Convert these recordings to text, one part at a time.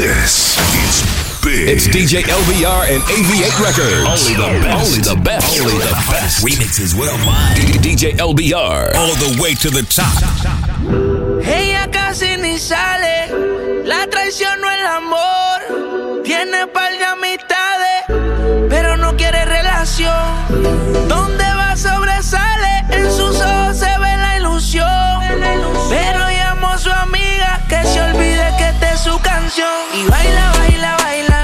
This is big. It's DJ LBR and AV8 Records. Only the best. Only the best. Only the best. Remixes worldwide. DJ LBR. All the way to the top. Ella casi ni sale, la traición no el amor. Tiene par de amistades, pero no quiere relación. ¿Dónde va sobresale? Y baila, baila, baila.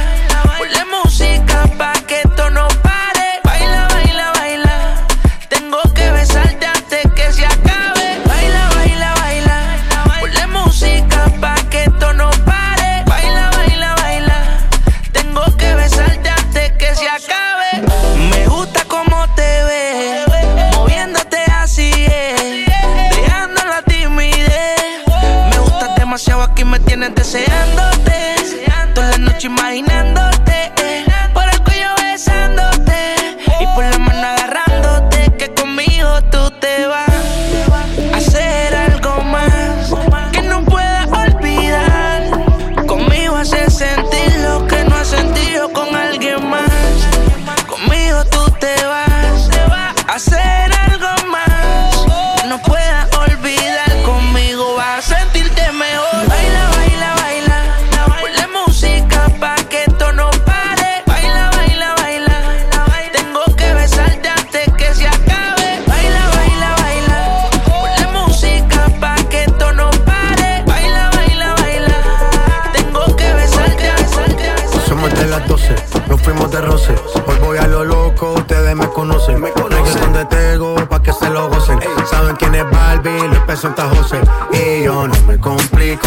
Ponle música pa' que esto no pare. Baila, baila, baila. Tengo que besarte antes que se acabe. Baila, baila, baila. Ponle música pa' que esto no pare. Baila, baila, baila. Tengo que besarte antes que se acabe. Me gusta cómo te ves, moviéndote así es, dejando la timidez. Me gustas demasiado aquí me tienes deseándote, toda caminando vi, los pesos en José. Y yo no me complico.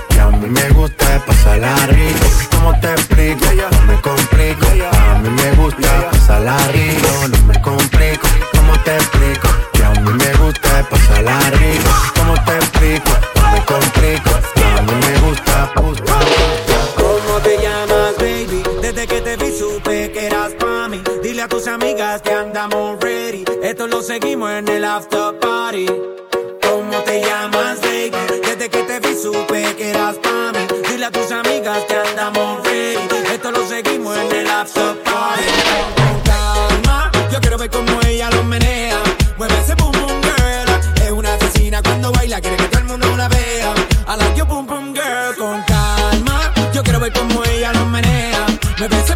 Que a mí me gusta pasarla rico. ¿Cómo te explico? No me complico. A mí me gusta pasarla rico. No me complico. ¿Cómo te explico? Que a mí me gusta pasarla rico. ¿Cómo te explico? No me complico. A mí me gusta, gusta. ¿Cómo te llamas, baby? Desde que te vi supe que eras pa'. Dile a tus amigas que andamos ready. Esto lo seguimos en el after party. ¿Cómo te llamas, que te vi supe que eras pa' mí. Dile a tus amigas que andamos ready. Esto lo seguimos en el after party. Con calma, yo quiero ver cómo ella lo menea. Mueve ese boom boom girl. Es una asesina cuando baila, quiere que todo el mundo la vea. I like your boom boom girl. Con calma, yo quiero ver cómo ella lo menea. Mueve ese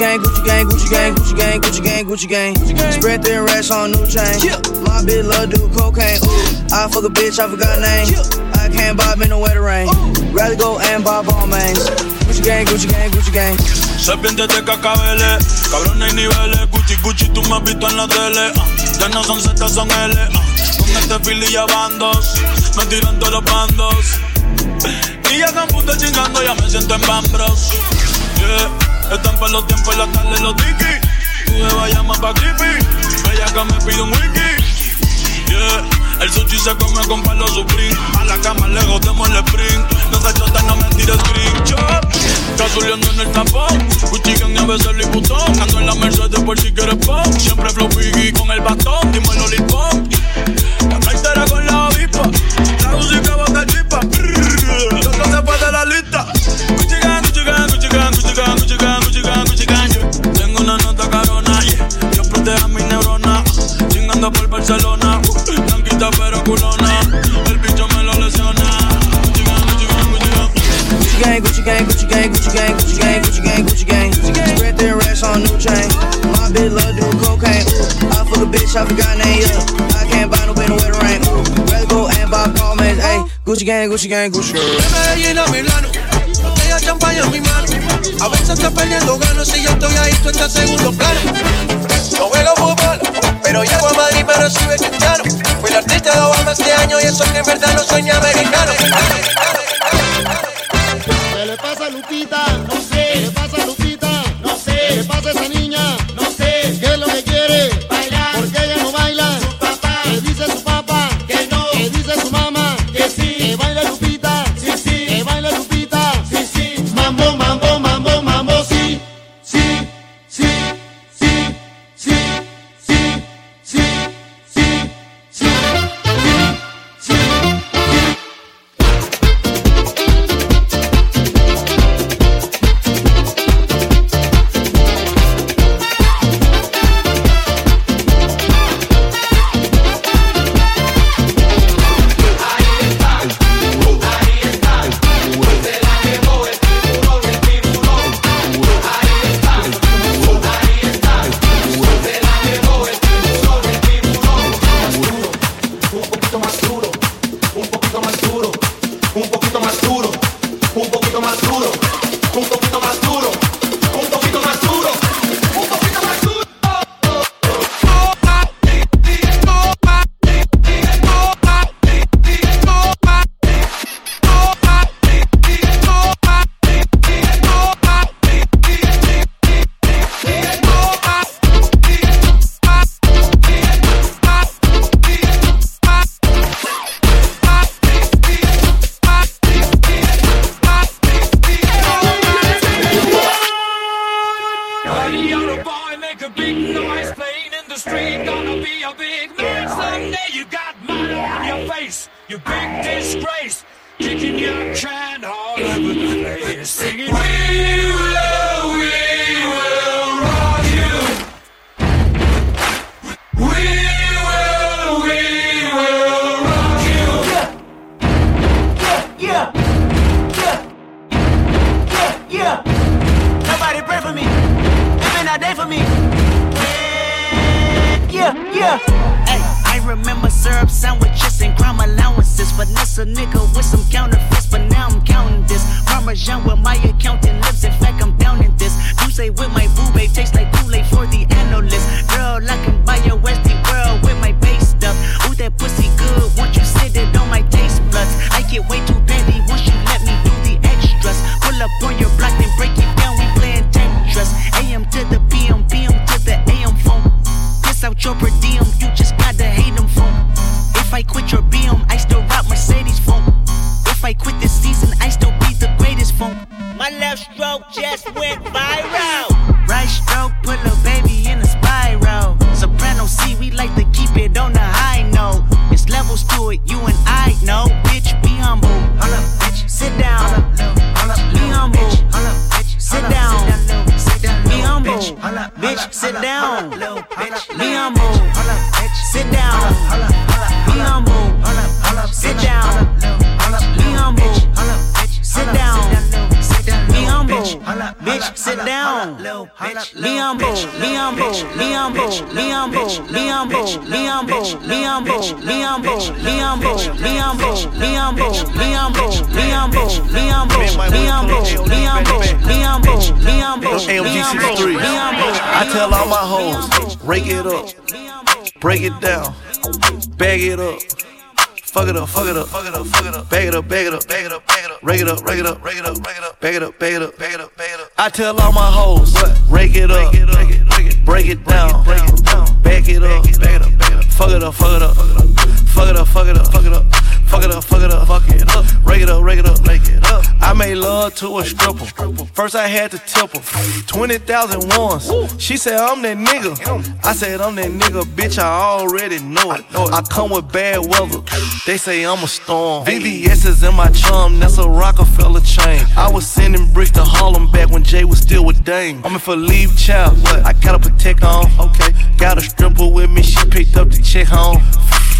gang, Gucci gang, Gucci gang, Gucci gang, Gucci gang, Gucci gang. Gucci gang. Spread their racks on new chain. My bitch love do cocaine. Ooh. I fuck a bitch, I forgot name. I can't bob in the wetter rain. Rather go and buy ball mains. Gucci gang, Gucci gang, Gucci gang. Serpientes cacabeles, cabrón y niveles. Gucci, Gucci, tú me has visto en la tele. Ah, ya no son Z, son L. Ah, con este fili ya bandos, me tiran todos los bandos. Y ya están putas chingando, ya me siento en Bambros. Yeah. Están para los tiempos, y la tarde, los tiki. Tú me vayas más pa' creepy. Bellaca me pide un wiki. Yeah. El sushi se come con palo supreme. A la cama lejos demos el sprint. No se chota, no me tires screenshot. Está subiendo en el tapón. Cuchican a veces el botón. Ando en la Mercedes por si quieres pop. Siempre flow piggy con el bastón. Dime el olipón. La cartera con la avispa. La música bota chispa. Por Barcelona. Uh, Blanquita pero culona. El bicho me lo lesiona. Gucci gang, Gucci gang, Gucci gang. Gucci gang, Gucci gang, Gucci gang, Gucci gang, Gucci gang. Spread their racks on new chain. My bitch love do cocaine. Ooh, I fuck a bitch, I forgot name. Yeah, I can't buy no with a rain. Ooh, rather go and buy Palmays. Ayy, Gucci gang, Gucci gang, Gucci gang. De Medellín a Milano, botella champaña en mi mano. A veces estoy perdiendo ganas si yo estoy ahí, tú estás en segundo plano. No juego fútbol, pero llego a Madrid me recibe cristiano. Fui el artista de Obama este año y eso que en verdad no soy ni americano. ¿Qué le pasa a Lupita? No sé. ¿Qué le pasa a Lupita? No sé. ¿Qué le pasa a esa niña? Living day for me. Yeah, yeah. Hey, I remember syrup sandwiches and crime allowances. Finesse a nigga with some counterfeits, but now I'm counting this. Parmesan with my accountant lips. In fact, I'm down in this. You say with my boo babe tastes like Kool-Aid for the analyst. Girl, I can buy your Westie world with my base stuff. Ooh, that pussy good. Once you sit it on my taste buds, I get way too petty once you let me do the extras. Pull up on your block and break it down. We. AM to the PM, PM to the AM phone. Piss out your per diem, you just gotta hate them phone. If I quit your BM, I still rock Mercedes phone. If I quit this season, I still be the greatest phone. My left stroke just went viral. I'm on. Sit down. Humble. Be humble. Be humble. Be humble. Be humble. Be humble. Be humble. Be humble. AMG 63. I tell all my hoes, rake it up, break it down, bag it up. Fuck it up, fuck it up, fuck it up, fuck it up, bag it up, bag it up, bag it up, bag it up, rake it up, rake it up, rake it up, rake it up, bag it up, bag it up, bag it up, bag it up. I tell all my hoes, rake it up, break it down, bag it up, bag it up, fuck it up, fuck it up, Fuck made love to a stripper. First I had to tip her. 20,000 once. She said, I'm that nigga. I said, I'm that nigga, bitch, I already know it. I come with bad weather. They say I'm a storm. VVS is in my chum, that's a Rockefeller chain. I was sending bricks to Harlem back when Jay was still with Dame. I'm in for leave child. I gotta protect on. Okay. Got a stripper with me, she picked up the check home.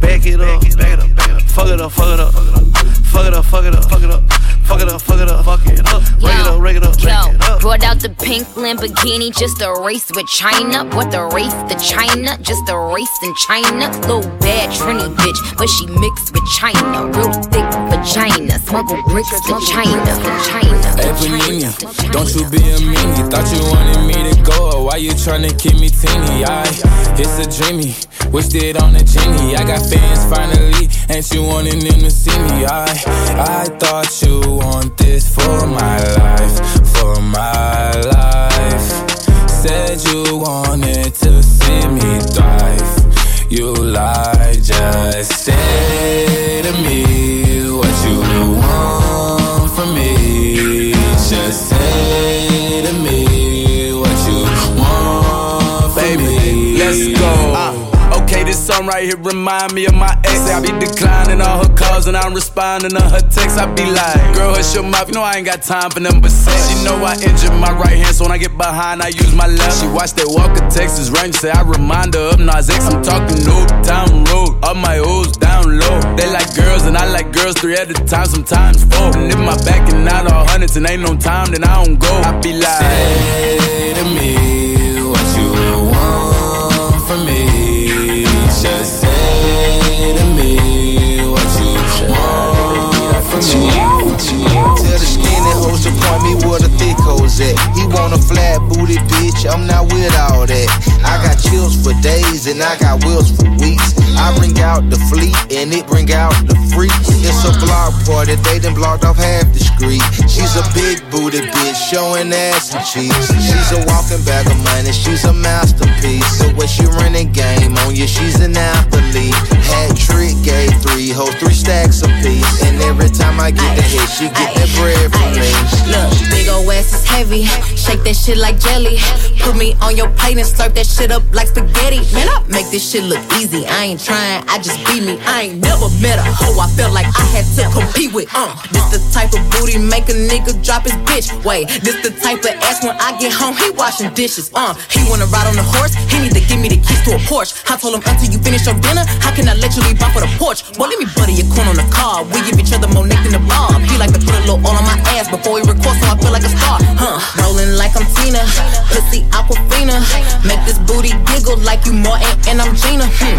bag it up, Back it up, back it up. Fuck it up, fuck it up, fuck it up, fuck it up, fuck it up, fuck it up, fuck it up, fuck it up. Rake it up, rake it up, rake it up. Brought out the pink Lamborghini just a race with China. What the race to China? Just a race in China. Little bad Trini bitch, but she mixed with China. Real thick vagina. Smuggle bricks to China. To China. Hey Panini, don't you be a meanie. Thought you wanted me to go, why you tryna keep me teeny? I, it's a dreamy, wished it on a genie. I got fans finally, ain't you wanting them to see me? I, I thought you want this for my life, for my life. Said you wanted to see me thrive. You lied, just say to me what you want from me. Song right here remind me of my ex. I be declining all her calls and I'm responding to her texts. I be like, girl, hush your mouth. You know I ain't got time for but sex. She know I injured my right hand, so when I get behind, I use my left. She watch that Walker Texas Ranger, say I remind her of Nas X. I'm talking Old Town Road, all my O's down low. They like girls and I like girls three at a time, sometimes four. And if my back and not all hundreds and ain't no time, then I don't go. I be like, Say to me what you want from me. Tell the hoes to point me where the thick hoes at. He want a flat booty bitch, I'm not with all that. I got chills for days and I got wheels for weeks. I bring out the fleet and it bring out the freaks. It's a block party, they done blocked off half the street. She's a big booty bitch, showing ass and cheeks. She's a walking bag of money, she's a masterpiece. So when she running game on you, she's an athlete. Hat trick, gave three hoes, three stacks apiece. And every time I get the hit, she get that bread from me. Look, big ol' ass is heavy. Shake that shit like jelly. Put me on your plate and slurp that shit up like spaghetti. Man, I make this shit look easy. I ain't trying, I just be me. I ain't never met a hoe I felt like I had to compete with. Uh, this the type of booty make a nigga drop his bitch. Wait, this the type of ass when I get home, he washing dishes. Uh, he wanna ride on the horse, he need to give me the keys to a Porsche. I told him until you finish your dinner, how can I let you leave off for the porch? Well, let me butter your corn on the car. We give each other more neck than the bar. He like to put a little oil on my ass before he records, so I feel like a star. Huh? Rolling like I'm Tina, pussy Aquafina. Make this booty giggle like you Martin and I'm Gina. Hmm.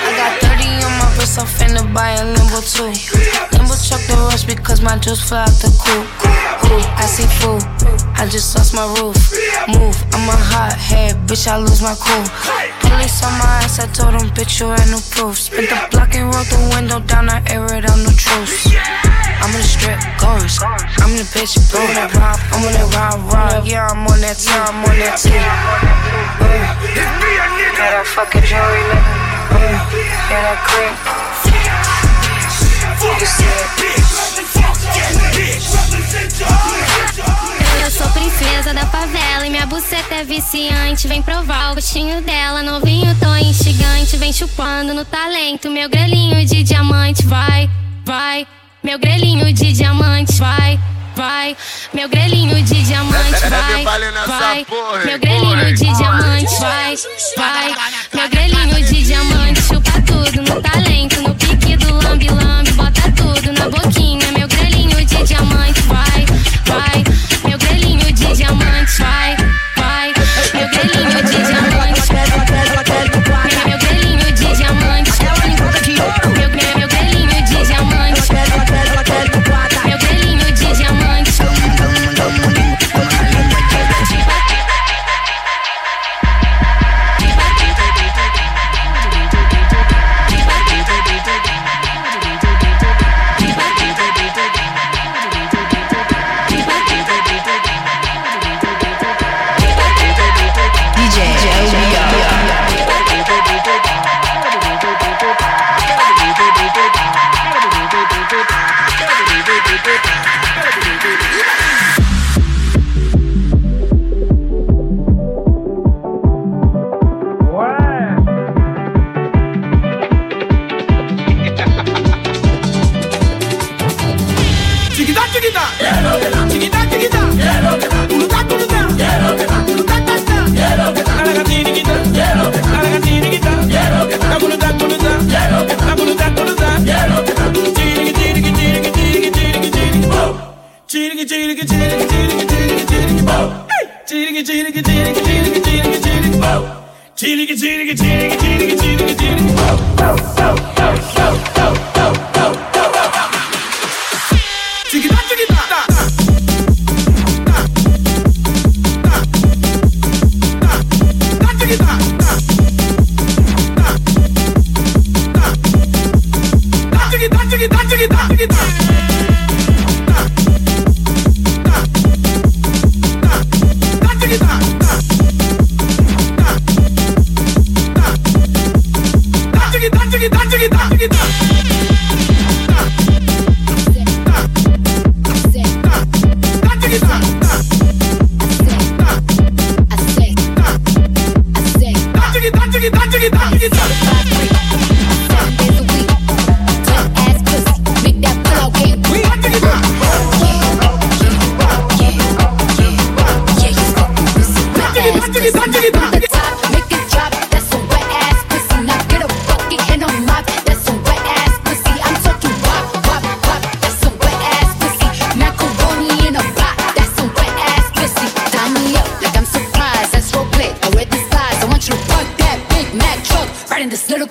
I got 30 on my wrist, I'm finna buy a limbo too. Limbo truck the rush because my juice fly out the coop. Ooh, I see food, I just lost my roof. Move, I'm a hot head, bitch, I lose my cool. Police on my ass, I told them, bitch, you ain't no proof. Spent the block and rolled the window down, I air it out, no truce. I'm in the strip, guns. I'm in the bitch, blowing that rob. I'm on that rob, rob. Yeah, I'm on that tee, I'm on that tee. Uh, yeah, that fucking jewelry, nigga. Yeah, that creep. You see Eu sou princesa da favela e minha buceta é viciante. Vem provar o gostinho dela, novinho, tô instigante. Vem chupando no talento, meu grelhinho de diamante. Vai, vai, meu grelhinho de diamante. Vai, vai, meu grelhinho de diamante. Vai, vai, meu grelhinho de diamante. Vai, vai, meu grelhinho de diamante. Chupa tudo no talento, no pique do lambe, bota tudo na boquinha. Meu grelhinho de diamante, vai, vai. Meu grelhinho de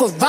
in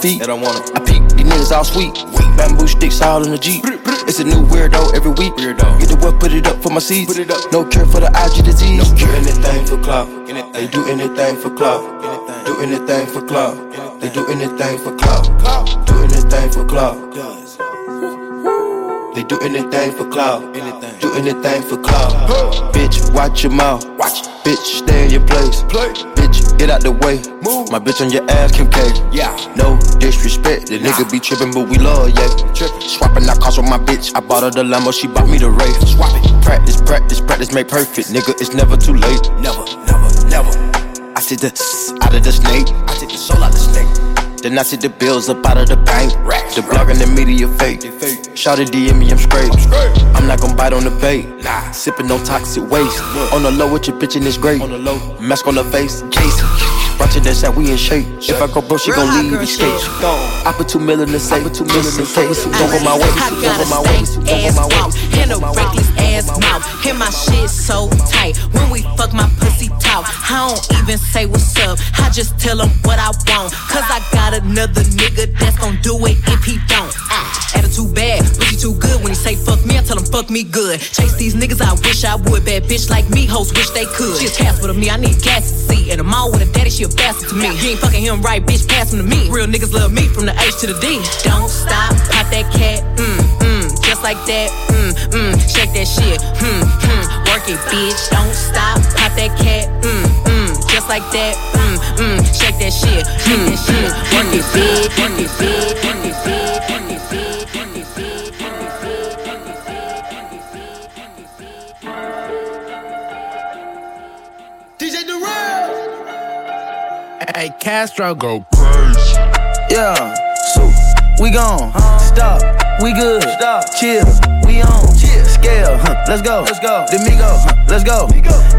come. They don't want it. I peek, these niggas all sweet. Bamboo sticks all in the Jeep. It's a new weirdo every week. Weirdo. Get the what, put it up for my seeds. Put it up. No cure for the IG disease. No cure. anything for clout. They do anything for clout. Do anything for clout. They do anything for clout. Do anything for clout. They do anything for clout. Do anything for clout. Bitch, watch your mouth. Watch. Bitch, stay in your place. Play. Bitch, get out the way. Move. My bitch on your ass, Kim K. Yeah. No disrespect. The nigga be trippin', but we love, yeah. Swapping out cars with my bitch. I bought her the Lambo, she bought me the Wraith. Swap it. Practice, practice, practice, make perfect. Nigga, it's never too late. Never, never, never. I see the out of the snake. I take the Then I see the bills up out of the bank. The blog and the media fake. Shout it DM me, I'm straight. I'm not gon' bite on the bait. Sippin' no toxic waste. On the low with your bitch and it's great. Mask on the face, Jason. Watching that shot, we in shape. If I go broke, she gon' leave me skate. I put two million in the safe, two million in case. Don't go my way, don't got go my way, don't go my way. and a reckless ass mouth. And my shit so tight. When we fuck, my pussy talk. I don't even say what's up. I just tell him what I want. Cause I got another nigga that's gon' do it if he don't. Ah, attitude bad, he too good. When he say fuck me, I tell him fuck me good. Chase these niggas, I wish I would. Bad bitch like me, hoes wish they could. She a Casper to me, I need gas to see. And I'm all with a daddy, she a bastard to me. You ain't fucking him right, bitch, pass him to me. Real niggas love me from the H to the D. Don't stop, pop that cat, mm, mm, just like that, mm, mm, shake that shit, hmm, hmm, work it, bitch. Don't stop, pop that cat, mm, mm, just like that, mm, mm, shake that shit, shake that shit, work it, bitch, work it, bitch, work it, bitch, Hey, Castro go crazy. Yeah, so. We gone. Stop, we good. Stop, chill, we on. Chill. Scale, huh, let's go. Let's go. Domingo, huh, let's go.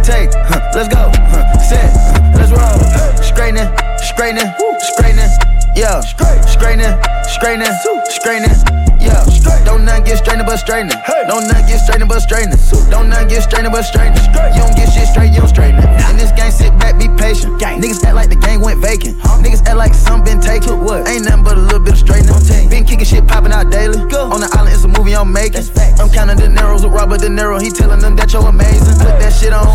Take, huh, let's go. Huh, set, huh, let's roll. Straightening, straightening, straightening. Yeah, straightening, straightening, straightening. Yeah, don't nothing get straightening but straightening. Don't nothing get straightening but straightening. Don't nothing get straightening but straightening. You don't get shit straight, you don't straighten it. In this game, sit back, be patient. Niggas act like the game went vacant. Niggas act like some been taken. What? Ain't nothing but a little bit of straightening. Been kicking shit popping out daily. Go. On the island, it's a movie I'm making. I'm counting the narrows with Robert De Niro. He telling them that you're amazing. Put that shit on.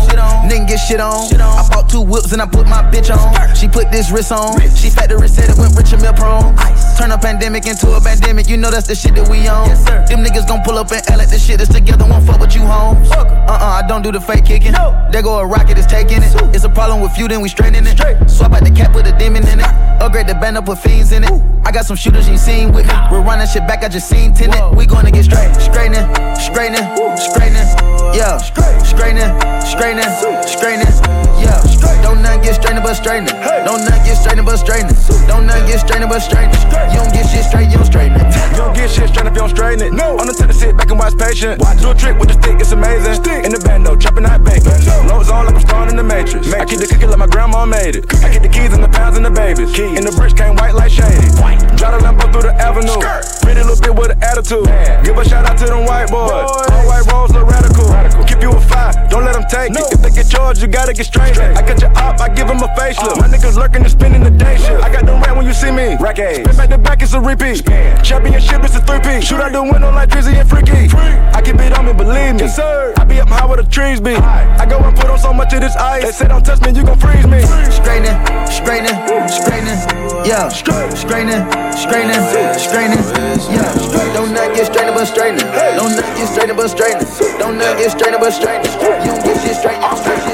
Nigga get shit on. I bought two whips and I put my bitch on. She put this wrist on. She factory said it went rich and meal prone. Turn a pandemic into a pandemic, you know that's the shit that we on. Them niggas gon' pull up and L at the shit that's together, won't fuck with you homes. Uh uh, I don't do the fake kicking. There go a rocket, it's taking it. It's a problem with you, then we straighten it. Swap out the cap with a demon in it. Upgrade the band up, put fiends in it. I got some shooters you seen with me. We're running shit back, I just seen tenant. We gonna get straight, straightening, straightening, straightening. Yeah, straightening, straightening, straightening. Yeah, don't nothing get straightening but straightening. Don't nothing get straightening but straightening. Don't nothing get straightening but straightening. You don't get shit straight, you don't straighten it. You don't get shit straight if you don't straighten it. No. On the tip to sit back and watch patient. Watch. Do a trick with the stick, it's amazing. Stick. In the bando, chopping hot bacon. Lows on like I'm starring in the Matrix. Matrix. I keep the cookie like my grandma made it. I keep the keys and the pounds and the babies. Keys. And the bricks came white like shady. White. Drive the Lambo through the avenue. Skirt. Pretty little bit with an attitude. Man. Give a shout out to them white boys. boys. All white rolls look radical. radical. Keep you a five, don't let them take no. it. If they get charged, you gotta get straight. straight. I cut you up, I give them a facelift. Uh. My niggas lurking and spending the day shift. I got them rat when you see me. Rack Spin back to back, it's a repeat. Spin. Championship, it's a three-piece. Shoot out the window like Drizzy and Freaky. Free. I keep it on me, believe me. Yes, sir. I be up high where the trees be. I go and put on so much of this ice. They say don't touch me, you gon' freeze me. Straightening, straightening, straightening. Yeah, straightening, straightening, straightening. Yeah, don't not get straightening but straightening. Don't not get straightening but straightening. Don't not get straightening but straightening. You don't get shit straight, straight, shit straight.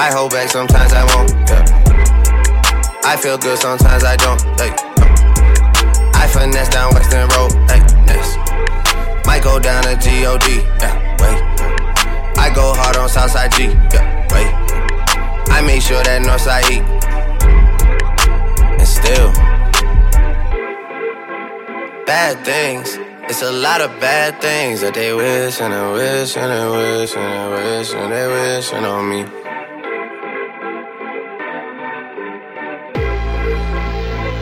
I hold back, sometimes I won't. Yeah. I feel good, sometimes I don't. Like, I finesse down Weston Road. Like, yes. Might go down to God. Yeah, wait. I go hard on Southside G. Yeah, wait. I make sure that Northside eat. And still, bad things. It's a lot of bad things that they wish and they wish and they wish and they wish and they wishing on me.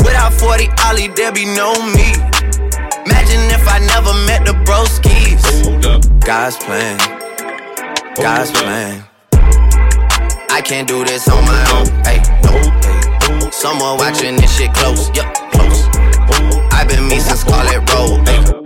Without 40 Ollie, there be no me. Imagine if I never met the broskies. God's plan. God's plan. I can't do this on my own. Hey, no. Someone watching this shit close. Yup, close. I've been me since Scarlet Road. Hey,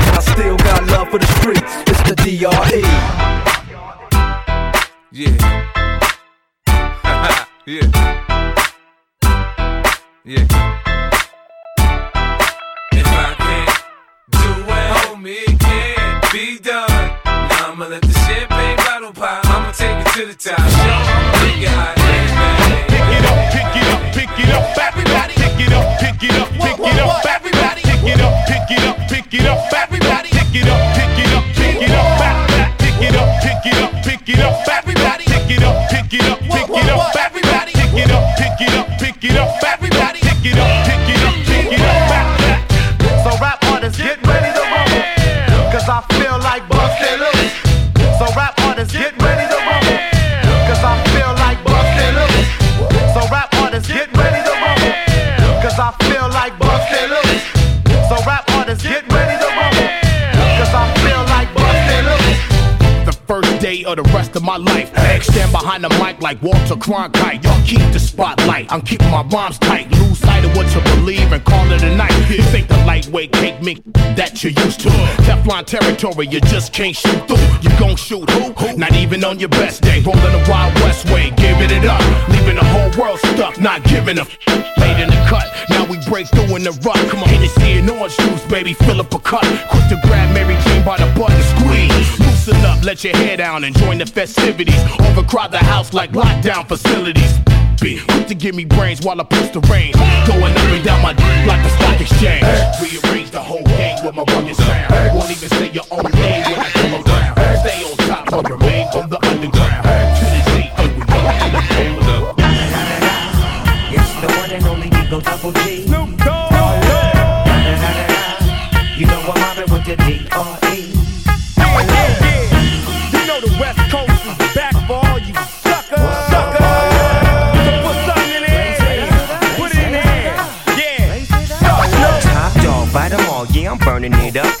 I still got love for the streets. It's the. DRE. Yeah. yeah. Yeah. If I can't do it, homie, it can't be done. Now I'ma let the champagne bottle pop. I'ma take it to the top. Pick it up, pick it up, pick it up, everybody. Pick it up, pick it up, pick it up, everybody. Pick it up, pick it up, pick it up, it up, pick of the rest of my life. Stand behind the mic like Walter Cronkite. Y'all keep the spotlight. I'm keeping my rhymes tight. Lose of what you believe and call it a night. This ain't the lightweight cake mink that you're used to. Teflon territory, you just can't shoot through. You gon' shoot who? Not even on your best day. Rolling the Wild West way, giving it up. Leaving the whole world stuck, not giving a f- Late in the cut, now we break through in the rut. Come on, Hennessy and orange juice, baby, fill up a cup. Quick to grab Mary Jane by the butt and squeeze. Loosen up, let your hair down and join the festivities. Overcrowd the house like lockdown facilities. Be quick to give me brains while I push the reins. Going up and down my d- like a stock exchange. Rearrange the whole game with my rugged sound. Won't even say your own name when I come around. Stay on top or remain on the underground. Burning it up.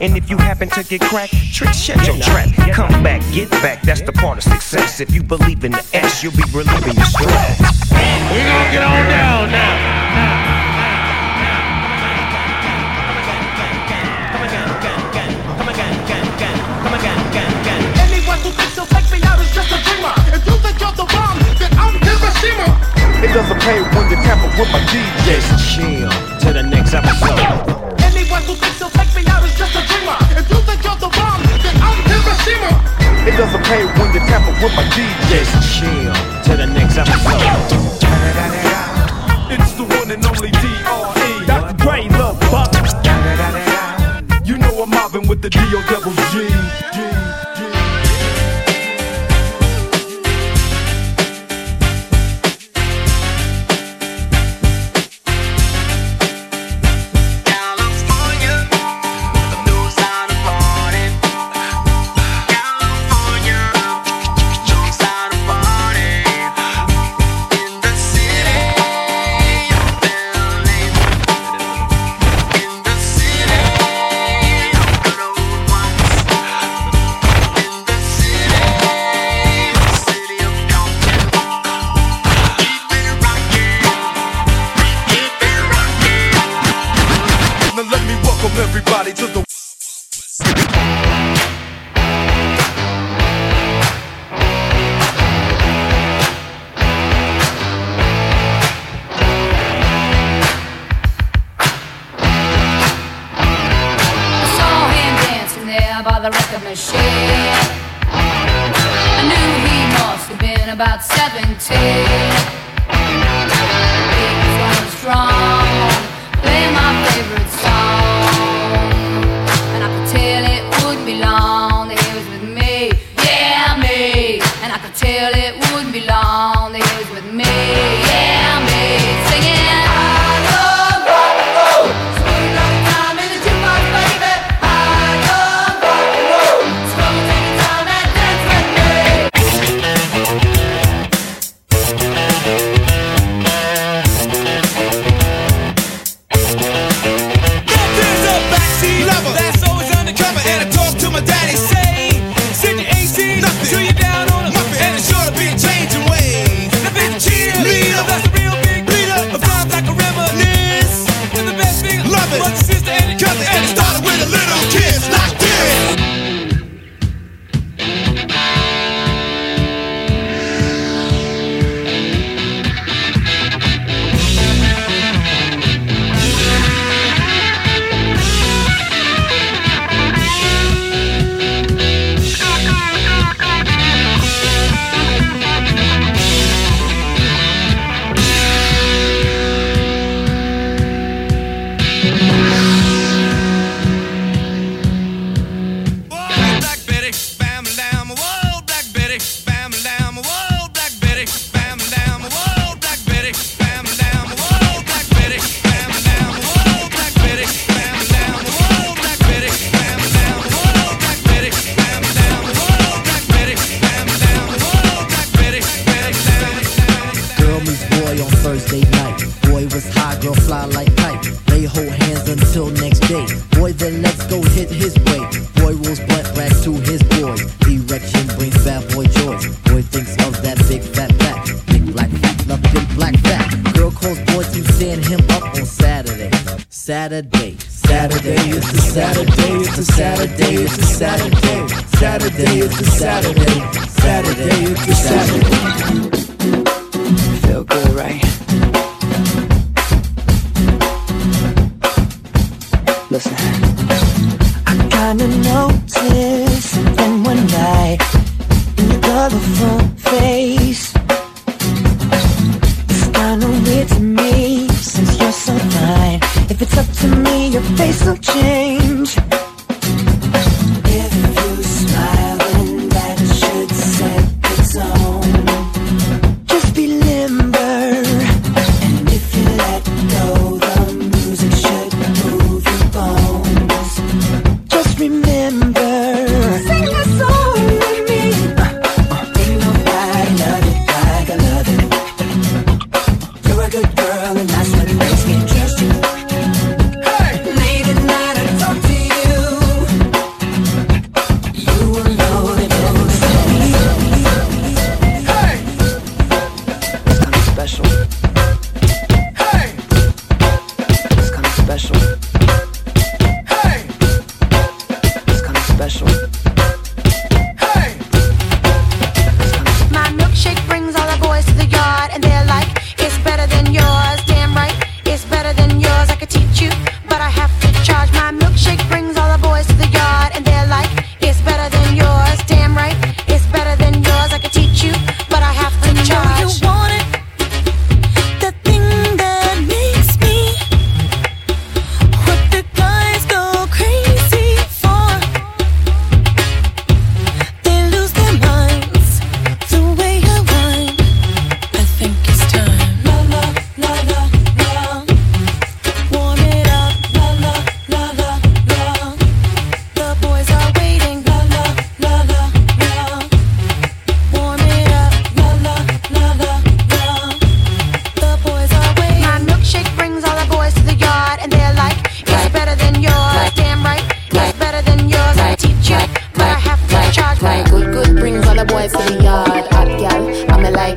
And if you happen to get cracked, trick, shut your trap. Come back, get back, that's the part of success. If you believe in the S, you'll be relieving your stress. We gonna get on down now. Anyone who thinks he'll take me out is just a dreamer. If you think you're the bomb, then I'm Hiroshima. It doesn't pay when you tamper with my DJ. Chill to the next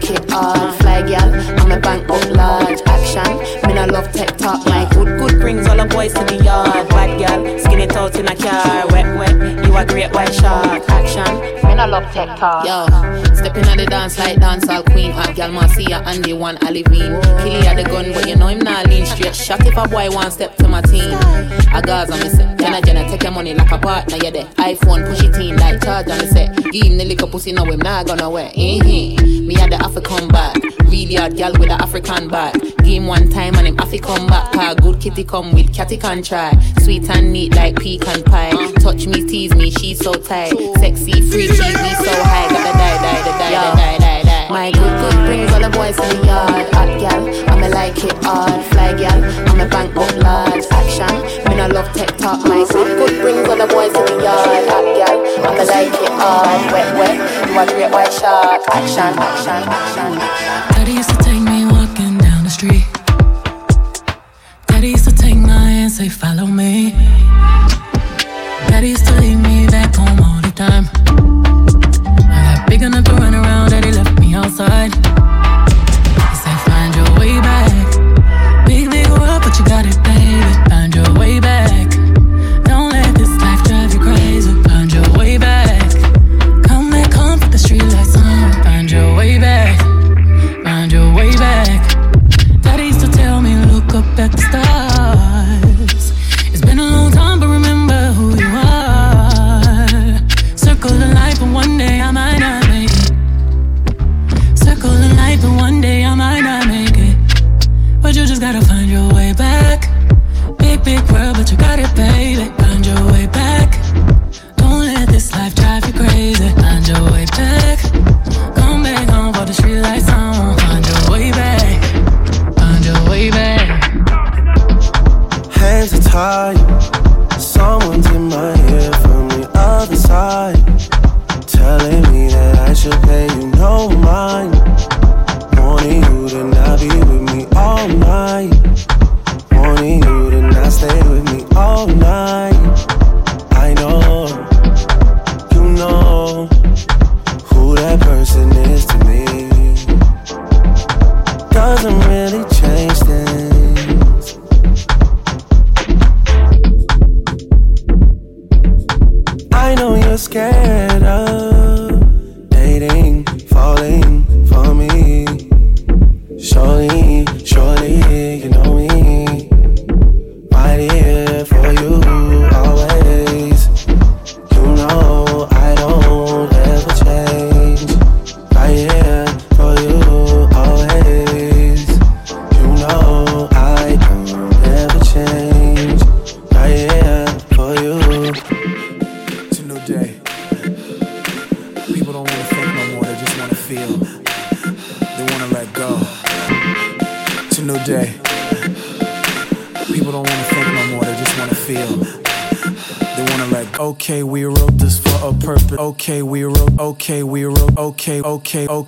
it hard. Fly gal, I'ma bank up large. Action, me no love tech talk. My good good brings all the boys to the yard. Bad gal, skin it out in a car. Wet wet, you a great white shark. Action, me love tech talk. Yo, stepping on the dance like dancehall queen. Hot gal, Marcia and the one Olivine. Killy at the gun, but you know him not lean straight. Shot if a boy one step to my team. I Gaza, me say, Jenna Jenna take your money like a partner. You the iPhone push it in like charge and me say, give him the liquor pussy now him not gonna wear. Mm-hmm. Me had the African back, really hard gal with the African back. Him one time and him Afri come back. Car good kitty come with catty can try. Sweet and neat like pecan pie. Touch me, tease me, she's so tight. Sexy, free, me so high. Gotta die, die, die, die, die, die, die. My good good brings all the boys in the yard. Hot gal, I'ma like it hard. Fly gal, I'ma bank up large. Action, me no love talk. My good good brings all the boys in the yard. Hot gal, I'ma like it hard. Wet wet, you a great white shark. Action, action, action. Daddy used to take me walking down the street. Daddy used to take my hand, say, follow me. Daddy used to leave me back home all the time. I got big enough to run around, Daddy left outside.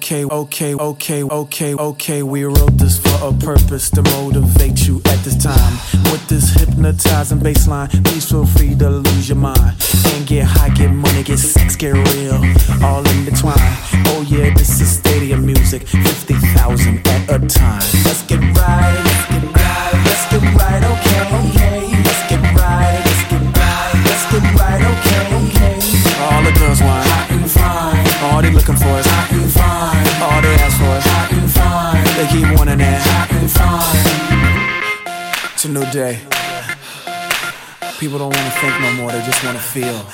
okay, okay, okay, okay, okay. We wrote this for a purpose to motivate you at this time. With this hypnotizing baseline, please feel free to lose your mind. And get high, get money, get sex, get real. All in between. Oh yeah, this is stadium music. 50,000 at a time. Let's get right. another day. People don't wanna think no more, they just wanna feel.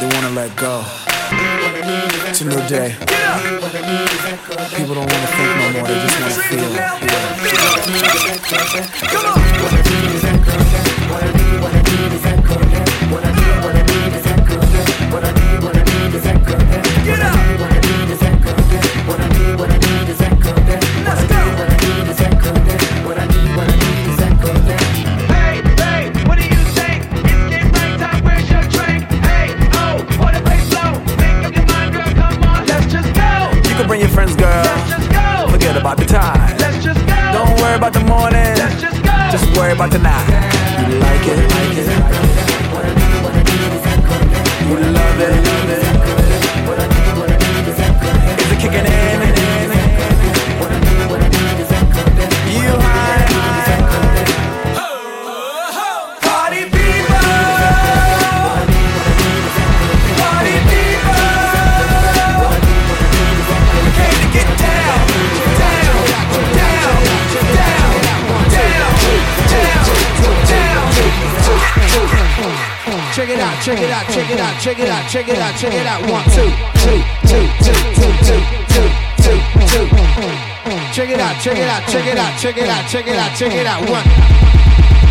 They wanna let go. It's a new day. People don't wanna think no more, they just wanna feel. Yeah. Come on. Check it out, check it out, check it out, check it out. One, two, two, two, two, two, two, two, two, two. Check it out, check it out, check it out, check it out, check it out, check it out. One.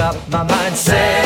up my mind. Say.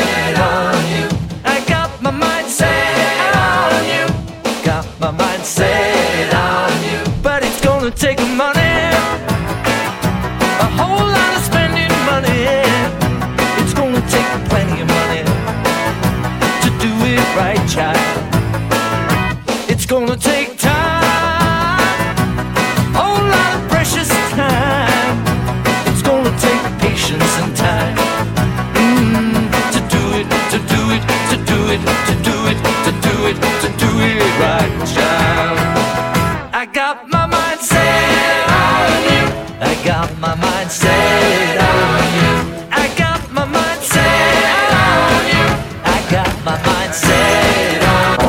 Set on you. I got my mind set on you. I got my mind set on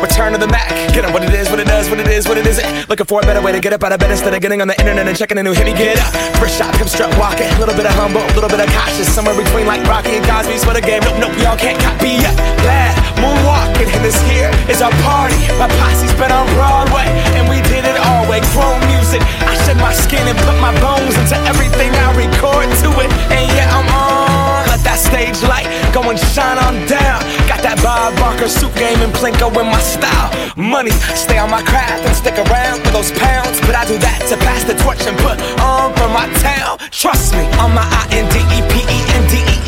Return to the Mac. Get up what it is, what it does, what it is, what it isn't. Looking for a better way to get up out of bed instead of getting on the internet and checking a new hit. Me get up. First shot, come strut walking. A little bit of humble, a little bit of cautious. Somewhere between like Rocky and Cosby's for the game. Nope, nope, y'all can't copy yet. Glad moonwalking, and this here is our party. My posse's been on Broadway, and we did it all way. Chrome music. I shed my skin and put my bones into everything I record to it. And yeah, I'm on. Let that stage light go and shine on down. Got that Bob Barker suit game and Plinko in my style. Money, stay on my craft and stick around for those pounds. But I do that to pass the torch and put on for my town. Trust me, on my I N D E P E N D E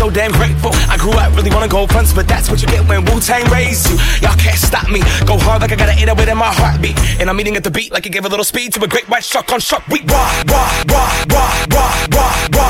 so damn grateful. I grew up really wanna go fronts, but that's what you get when Wu Tang raised you. Y'all can't stop me. Go hard like I got an 808 in my heartbeat. And I'm eating at the beat like it gave a little speed to a great white shark on shark week. Raw, raw, raw, raw, raw,